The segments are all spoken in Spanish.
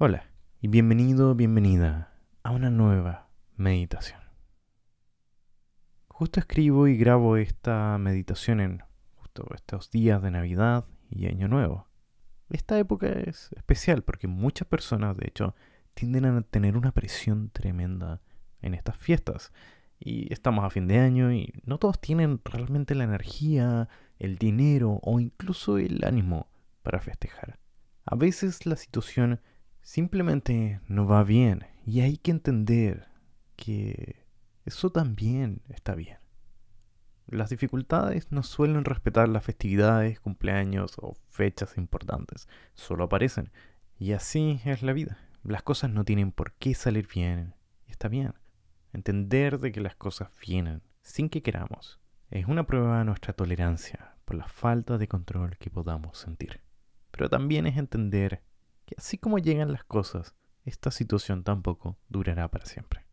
Hola y bienvenido, bienvenida a una nueva meditación. Justo escribo y grabo esta meditación en estos días de Navidad y Año Nuevo. Esta época es especial porque muchas personas, de hecho, tienden a tener una presión tremenda en estas fiestas. Y estamos a fin de año y no todos tienen realmente la energía, el dinero o incluso el ánimo para festejar. A veces la situación simplemente no va bien y hay que entender que eso también está bien. Las dificultades no suelen respetar las festividades, cumpleaños o fechas importantes, solo aparecen. Y así es la vida. Las cosas no tienen por qué salir bien y está bien. Entender de que las cosas vienen sin que queramos es una prueba de nuestra tolerancia por la falta de control que podamos sentir. Pero también es entender que así como llegan las cosas, esta situación tampoco durará para siempre.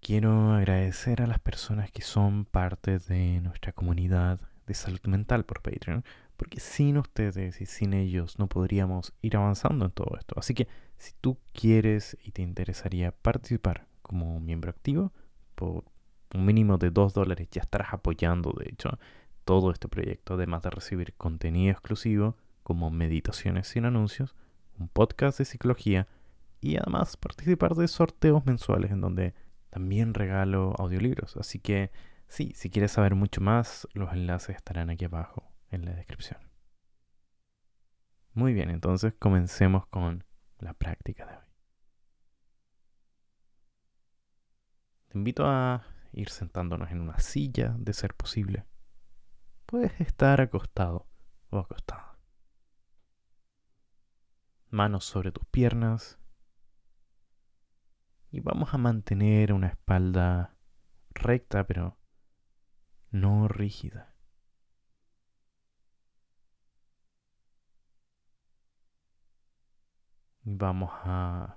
Quiero agradecer a las personas que son parte de nuestra comunidad de salud mental por Patreon, porque sin ustedes y sin ellos no podríamos ir avanzando en todo esto. Así que si tú quieres y te interesaría participar como miembro activo, por un mínimo de 2 dólares ya estarás apoyando, de hecho, todo este proyecto, además de recibir contenido exclusivo como meditaciones sin anuncios, un podcast de psicología y además participar de sorteos mensuales en donde también regalo audiolibros. Así que sí, si quieres saber mucho más, los enlaces estarán aquí abajo en la descripción. Muy bien, entonces comencemos con la práctica de hoy. Te invito a ir sentándonos en una silla, de ser posible. Puedes estar acostado o acostada manos sobre tus piernas. Y vamos a mantener una espalda recta, pero no rígida. Vamos a,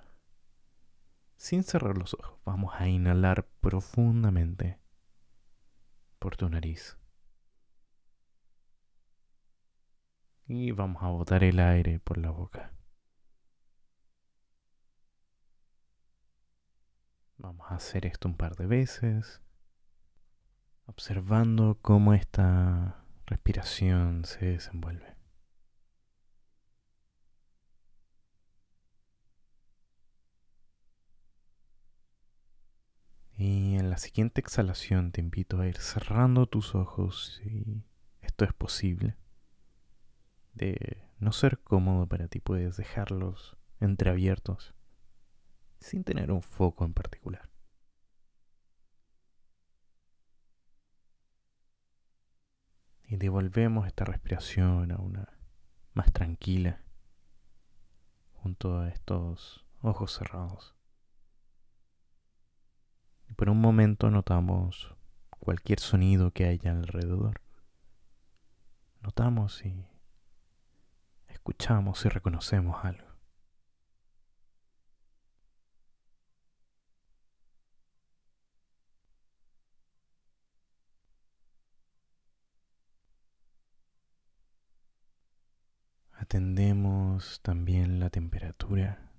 sin cerrar los ojos, vamos a inhalar profundamente por tu nariz. Y vamos a botar el aire por la boca. Vamos a hacer esto un par de veces, observando cómo esta respiración se desenvuelve. Y en la siguiente exhalación te invito a ir cerrando tus ojos si esto es posible. De no ser cómodo para ti puedes dejarlos entreabiertos sin tener un foco en particular. Y devolvemos esta respiración a una más tranquila junto a estos ojos cerrados. Y por un momento notamos cualquier sonido que haya alrededor. Notamos y escuchamos y reconocemos algo. Atendemos también la temperatura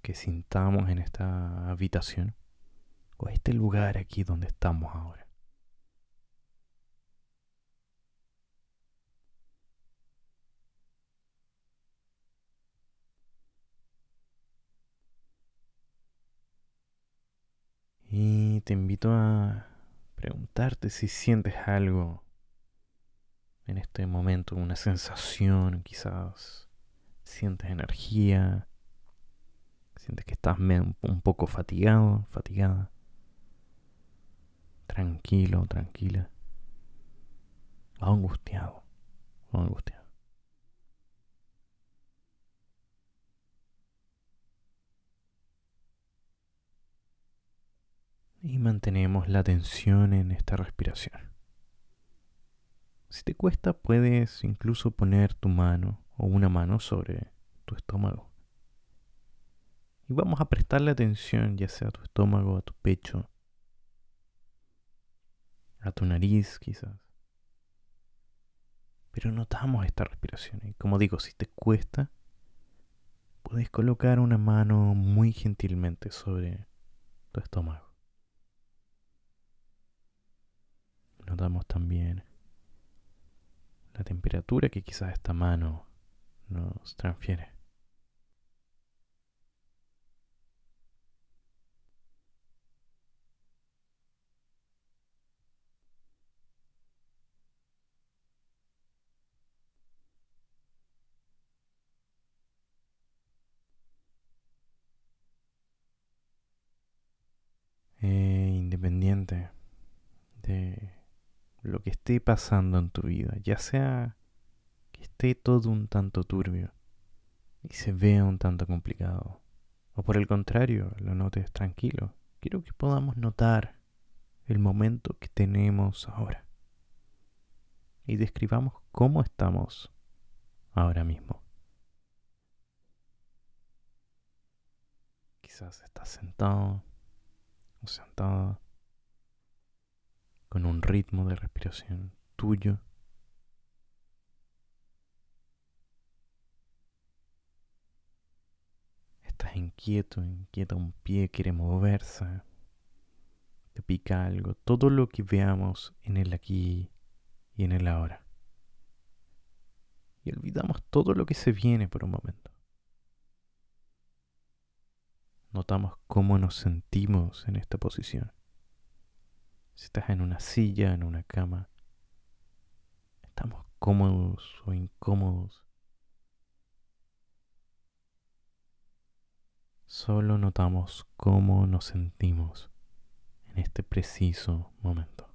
que sintamos en esta habitación o este lugar aquí donde estamos ahora. Y te invito a preguntarte si sientes algo en este momento una sensación, quizás sientes energía, sientes que estás un poco fatigado, fatigada, tranquilo, tranquila, angustiado, o angustiado. Y mantenemos la atención en esta respiración. Si te cuesta, puedes incluso poner tu mano o una mano sobre tu estómago. Y vamos a prestarle atención ya sea a tu estómago, a tu pecho, a tu nariz quizás. Pero notamos esta respiración. Y como digo, si te cuesta, puedes colocar una mano muy gentilmente sobre tu estómago. Notamos también la temperatura que quizás esta mano nos transfiere. Eh, independiente de lo que esté pasando en tu vida, ya sea que esté todo un tanto turbio y se vea un tanto complicado, o por el contrario, lo notes tranquilo, quiero que podamos notar el momento que tenemos ahora y describamos cómo estamos ahora mismo. Quizás estás sentado o sentada con un ritmo de respiración tuyo. Estás inquieto, inquieta un pie, quiere moverse, te pica algo, todo lo que veamos en el aquí y en el ahora. Y olvidamos todo lo que se viene por un momento. Notamos cómo nos sentimos en esta posición si estás en una silla, en una cama, estamos cómodos o incómodos. Solo notamos cómo nos sentimos en este preciso momento.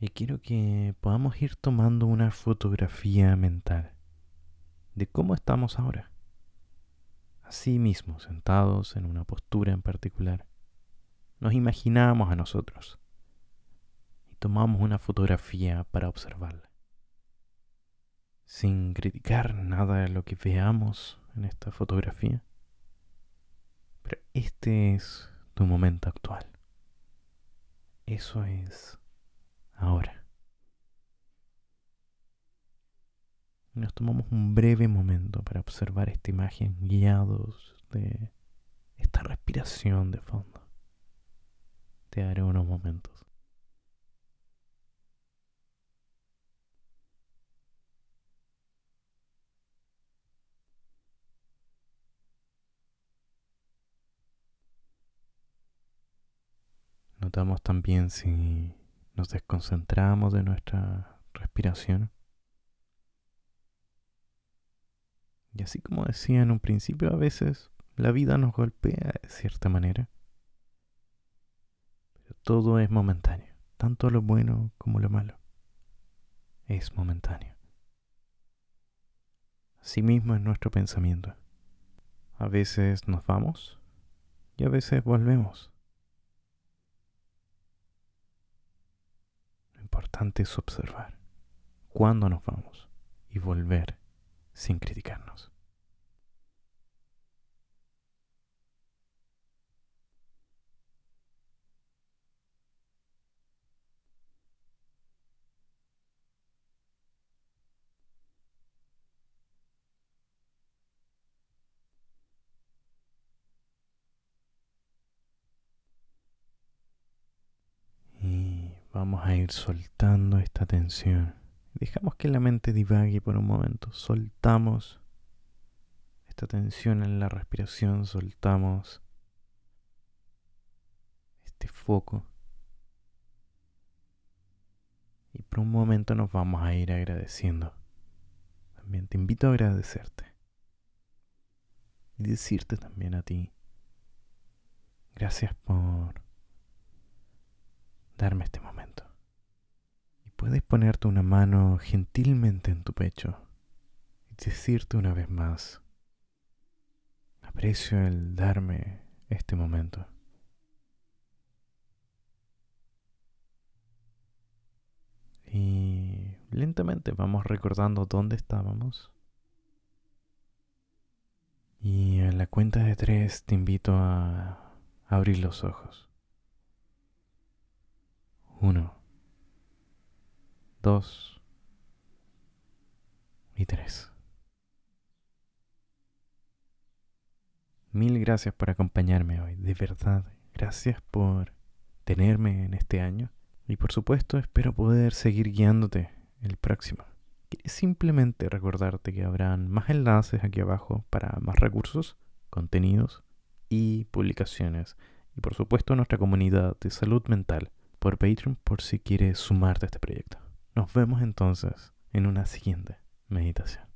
Y quiero que podamos ir tomando una fotografía mental de cómo estamos ahora. Así mismo, sentados en una postura en particular, nos imaginamos a nosotros y tomamos una fotografía para observarla. Sin criticar nada de lo que veamos en esta fotografía. Pero este es tu momento actual. Eso es ahora. Nos tomamos un breve momento para observar esta imagen guiados de esta respiración de fondo. Te daré unos momentos. Notamos también si nos desconcentramos de nuestra respiración. Y así como decía en un principio, a veces la vida nos golpea de cierta manera. Pero todo es momentáneo, tanto lo bueno como lo malo. Es momentáneo. Asimismo es nuestro pensamiento. A veces nos vamos y a veces volvemos. Lo importante es observar cuándo nos vamos y volver sin criticarnos. Vamos a ir soltando esta tensión. Dejamos que la mente divague por un momento. Soltamos esta tensión en la respiración. Soltamos este foco. Y por un momento nos vamos a ir agradeciendo. También te invito a agradecerte. Y decirte también a ti. Gracias por darme este momento. Puedes ponerte una mano gentilmente en tu pecho y decirte una vez más, aprecio el darme este momento. Y lentamente vamos recordando dónde estábamos. Y a la cuenta de tres te invito a abrir los ojos. Uno, dos y tres. Mil gracias por acompañarme hoy, de verdad. Gracias por tenerme en este año. Y por supuesto espero poder seguir guiándote el próximo. simplemente recordarte que habrán más enlaces aquí abajo para más recursos, contenidos y publicaciones. Y por supuesto nuestra comunidad de salud mental por Patreon por si quieres sumarte a este proyecto. Nos vemos entonces en una siguiente meditación.